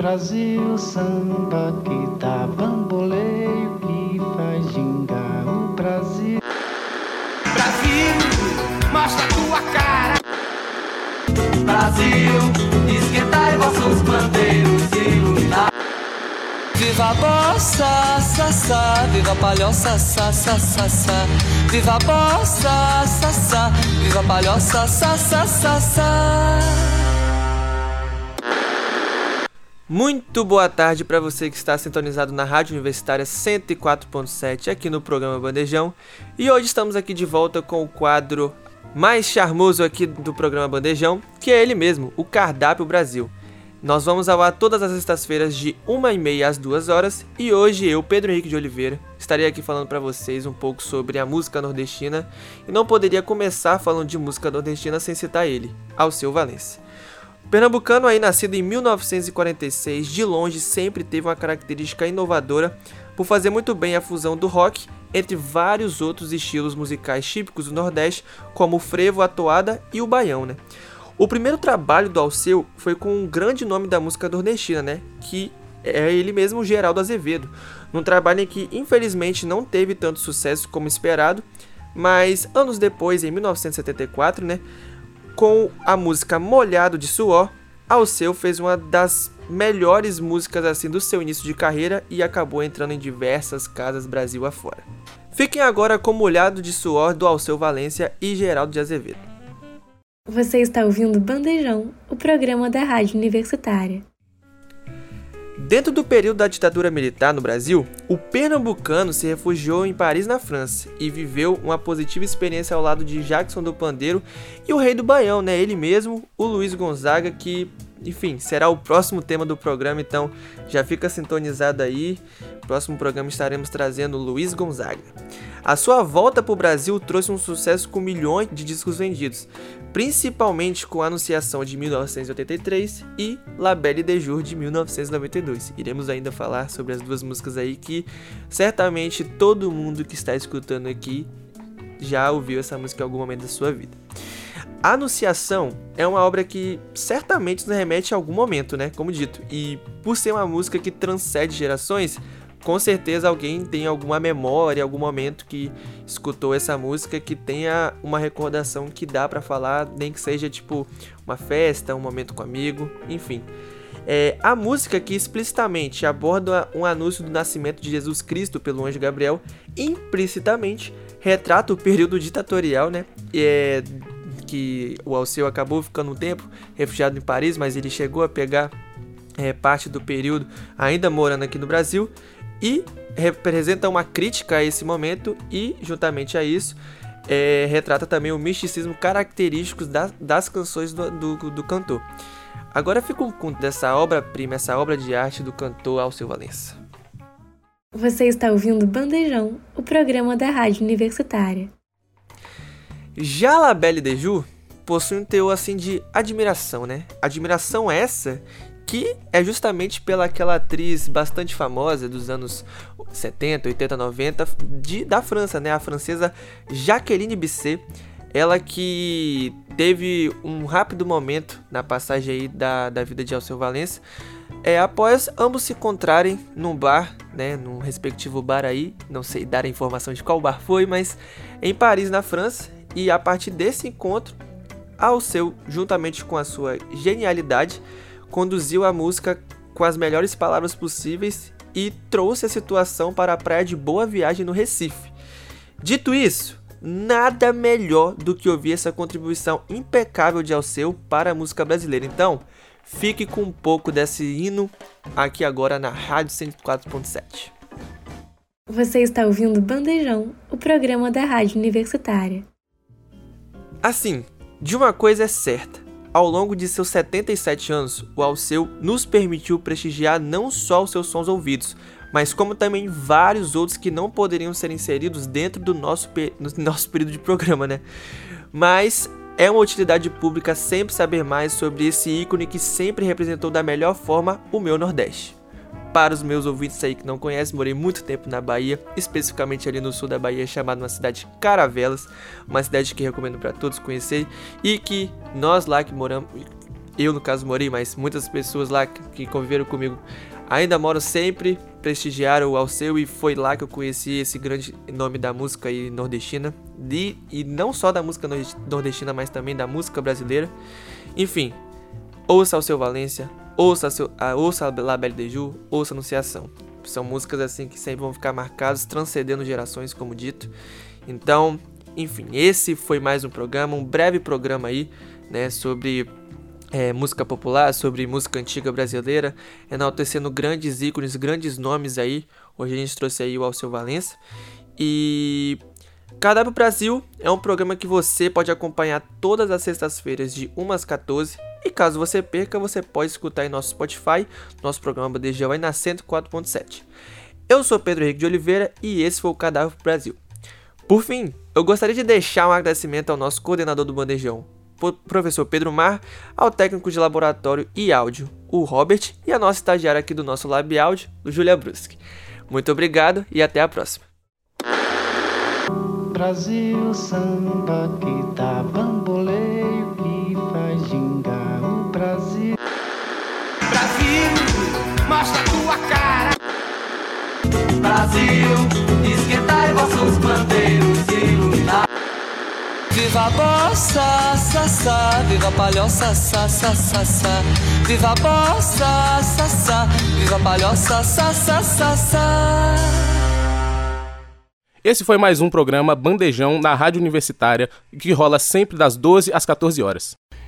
Brasil, samba que dá bamboleio, que faz gingar o Brasil. Brasil, mostra tua cara. Brasil, esquentai vossos bandeiros e iluminar. Viva a bossa, sa, sa, viva a palhoça, sa, sa, sa, sa. Viva a bossa, sa, sa, viva a palhoça, sa, sa, Muito boa tarde para você que está sintonizado na Rádio Universitária 104.7 aqui no programa Bandejão. E hoje estamos aqui de volta com o quadro mais charmoso aqui do programa Bandejão, que é ele mesmo, o Cardápio Brasil. Nós vamos ao ar todas as sextas-feiras de 1h30 às 2 horas e hoje eu, Pedro Henrique de Oliveira, estarei aqui falando para vocês um pouco sobre a música nordestina e não poderia começar falando de música nordestina sem citar ele, Alceu Valença. Pernambucano aí nascido em 1946, de longe sempre teve uma característica inovadora por fazer muito bem a fusão do rock entre vários outros estilos musicais típicos do Nordeste, como o frevo, a toada e o baião, né? O primeiro trabalho do Alceu foi com um grande nome da música nordestina, né? Que é ele mesmo, Geraldo Azevedo, num trabalho em que infelizmente não teve tanto sucesso como esperado, mas anos depois, em 1974, né, com a música Molhado de Suor, Alceu fez uma das melhores músicas assim do seu início de carreira e acabou entrando em diversas casas Brasil afora. Fiquem agora com Molhado de Suor do Alceu Valência e Geraldo de Azevedo. Você está ouvindo Bandejão, o programa da Rádio Universitária. Dentro do período da ditadura militar no Brasil, o pernambucano se refugiou em Paris, na França, e viveu uma positiva experiência ao lado de Jackson do Pandeiro e o Rei do Baião, né? Ele mesmo, o Luiz Gonzaga, que, enfim, será o próximo tema do programa, então já fica sintonizado aí. Próximo programa estaremos trazendo Luiz Gonzaga. A sua volta para o Brasil trouxe um sucesso com milhões de discos vendidos, principalmente com a Anunciação de 1983 e La Belle de Jour de 1992. Iremos ainda falar sobre as duas músicas aí que certamente todo mundo que está escutando aqui já ouviu essa música em algum momento da sua vida. Anunciação é uma obra que certamente nos remete a algum momento, né? Como dito, e por ser uma música que transcende gerações, com certeza alguém tem alguma memória, algum momento que escutou essa música que tenha uma recordação que dá para falar, nem que seja tipo uma festa, um momento com amigo, enfim. É, a música que explicitamente aborda um anúncio do nascimento de Jesus Cristo pelo anjo Gabriel, implicitamente retrata o período ditatorial, né? É, que o Alceu acabou ficando um tempo refugiado em Paris, mas ele chegou a pegar é, parte do período ainda morando aqui no Brasil e representa uma crítica a esse momento e, juntamente a isso, é, retrata também o misticismo característico das, das canções do, do, do, cantor. Agora fica um conto dessa obra-prima, essa obra de arte do cantor Alceu Valença. Você está ouvindo Bandejão, o programa da Rádio Universitária. Já La Belle de Jour possui um teor assim de admiração, né? Admiração essa que é justamente pela aquela atriz bastante famosa dos anos 70, 80, 90 de, da França, né? A francesa Jacqueline Bisset, ela que teve um rápido momento na passagem aí da, da vida de Alceu Valença, é, após ambos se encontrarem num bar, né, num respectivo bar aí, não sei dar a informação de qual bar foi, mas em Paris, na França, e a partir desse encontro, Alceu, juntamente com a sua genialidade, conduziu a música com as melhores palavras possíveis e trouxe a situação para a praia de Boa Viagem no Recife. Dito isso, nada melhor do que ouvir essa contribuição impecável de Alceu para a música brasileira. Então, fique com um pouco desse hino aqui agora na Rádio 104.7. Você está ouvindo Bandejão, o programa da Rádio Universitária. Assim, de uma coisa é certa, ao longo de seus 77 anos, o Alceu nos permitiu prestigiar não só os seus sons ouvidos, mas como também vários outros que não poderiam ser inseridos dentro do nosso, no nosso período de programa, né? Mas é uma utilidade pública sempre saber mais sobre esse ícone que sempre representou da melhor forma o meu Nordeste. Para os meus ouvintes aí que não conhecem, morei muito tempo na Bahia, especificamente ali no sul da Bahia, chamada uma cidade Caravelas, uma cidade que recomendo para todos conhecerem e que nós lá que moramos, eu no caso morei, mas muitas pessoas lá que conviveram comigo ainda moram sempre, prestigiaram o Alceu e foi lá que eu conheci esse grande nome da música aí nordestina, de, e não só da música nordestina, mas também da música brasileira. Enfim, ouça Alceu Valência, ouça, a, ouça La Belle de Ju, ouça Anunciação. São músicas assim que sempre vão ficar marcadas, transcendendo gerações, como dito. Então, enfim, esse foi mais um programa, um breve programa aí, né, sobre é, música popular, sobre música antiga brasileira, enaltecendo grandes ícones, grandes nomes aí. Hoje a gente trouxe aí o Alceu Valença. E Cardápio Brasil é um programa que você pode acompanhar todas as sextas-feiras de 1 às 14 e caso você perca, você pode escutar em nosso Spotify, nosso programa Bandejão aí na 104.7. Eu sou Pedro Henrique de Oliveira e esse foi o Cardápio Brasil. Por fim, eu gostaria de deixar um agradecimento ao nosso coordenador do Bandejão, professor Pedro Mar, ao técnico de laboratório e áudio, o Robert, e a nossa estagiária aqui do nosso Lab Áudio, o Julia Bruschi. Muito obrigado e até a próxima. Brasil, samba que dá Brasil. Brasil, mostra tua cara. Brasil, esquentai vossos bandeiros e iluminar. Viva a bossa, sa, sa, viva a palhoça, sa, sa, sa, sa. Viva a bossa, sa, sa, viva a palhoça, sa, sa, sa, sa. Esse foi mais um programa Bandejão na Rádio Universitária, que rola sempre das 12 às 14 horas.